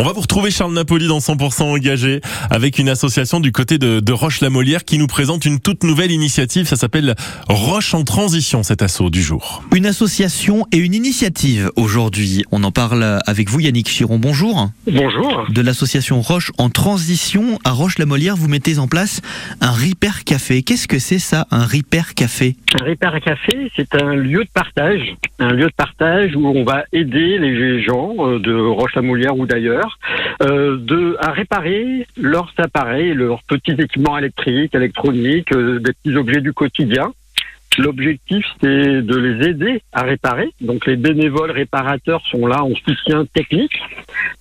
On va vous retrouver Charles Napoli dans 100% engagé avec une association du côté de, de Roche-la-Molière qui nous présente une toute nouvelle initiative. Ça s'appelle Roche en transition, cet assaut du jour. Une association et une initiative aujourd'hui. On en parle avec vous Yannick Chiron. Bonjour. Bonjour. De l'association Roche en transition à Roche-la-Molière, vous mettez en place un Repair Café. Qu'est-ce que c'est ça, un Repair Café? Un Repair Café, c'est un lieu de partage, un lieu de partage où on va aider les gens euh, de Roche-la-Molière ou d'ailleurs euh, à réparer leurs appareils, leurs petits équipements électriques, électroniques, euh, des petits objets du quotidien. L'objectif, c'est de les aider à réparer. Donc, les bénévoles réparateurs sont là en soutien technique.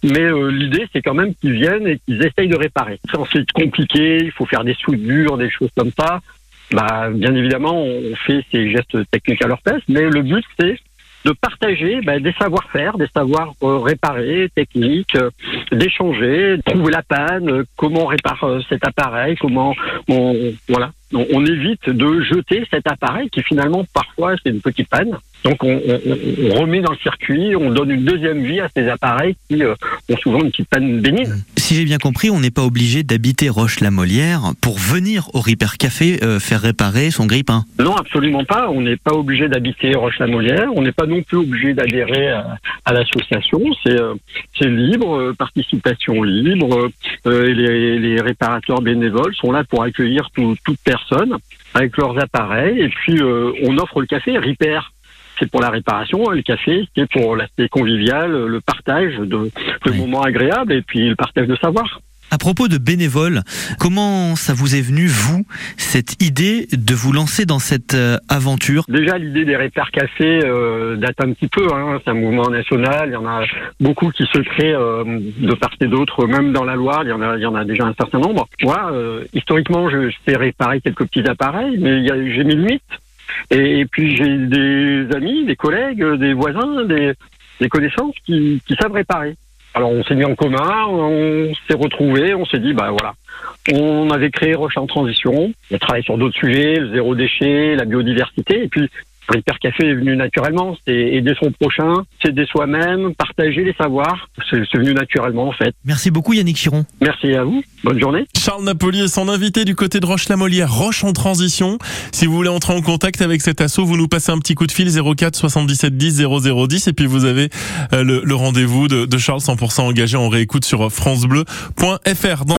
Mais euh, l'idée, c'est quand même qu'ils viennent et qu'ils essayent de réparer. C'est compliqué, il faut faire des soudures, des choses comme ça. Bah, bien évidemment, on fait ces gestes techniques à leur place, mais le but, c'est de partager bah, des savoir-faire, des savoirs euh, réparés, techniques, euh, d'échanger, trouver la panne, euh, comment on répare euh, cet appareil, comment on voilà, on, on évite de jeter cet appareil qui finalement parfois c'est une petite panne. Donc on, on- on remet dans le circuit, on donne une deuxième vie à ces appareils qui euh, ont souvent une petite panne bénigne. Si j'ai bien compris, on n'est pas obligé d'habiter Roche-la-Molière pour venir au Repair Café euh, faire réparer son grille-pain. Non, absolument pas. On n'est pas obligé d'habiter Roche-la-Molière. On n'est pas non plus obligé d'adhérer à, l'association. C'est euh, libre, euh, participation libre. Les, réparateurs bénévoles sont là pour accueillir tout- toute personne avec leurs appareils. Et puis on offre le café Repair. C'est pour la réparation, et le café, c'est pour l'aspect convivial, le partage de, de Oui. moments agréables et puis le partage de savoir. À propos de bénévoles, comment ça vous est venu, vous, cette idée de vous lancer dans cette euh, aventure? Déjà, l'idée des repères cafés euh, date un petit peu. Hein. C'est un mouvement national. Il y en a beaucoup qui se créent euh, de part et d'autre, même dans la Loire. Il y en a, il y en a déjà un certain nombre. Moi, euh, historiquement, je sais réparer quelques petits appareils, mais j'ai mes limites. Et, puis j'ai des amis, des collègues, des voisins, des, connaissances qui, savent réparer. Alors on s'est mis en commun, on s'est retrouvés, on s'est dit bah voilà, on avait créé Roche en transition, on travaille sur d'autres sujets, le zéro déchet, la biodiversité, et puis Repair Café est venu naturellement, c'est aider son prochain, c'est aider soi-même, partager les savoirs, c'est venu naturellement en fait. Merci beaucoup Yannick Chiron. Merci à vous, bonne journée. Charles Napoli est son invité du côté de Roche-la-Molière, Roche en transition. Si vous voulez entrer en contact avec cet assaut, vous nous passez un petit coup de fil 04 77 10 00 10 et puis vous avez euh, le, le rendez-vous de, de Charles 100% engagé en réécoute sur francebleu.fr.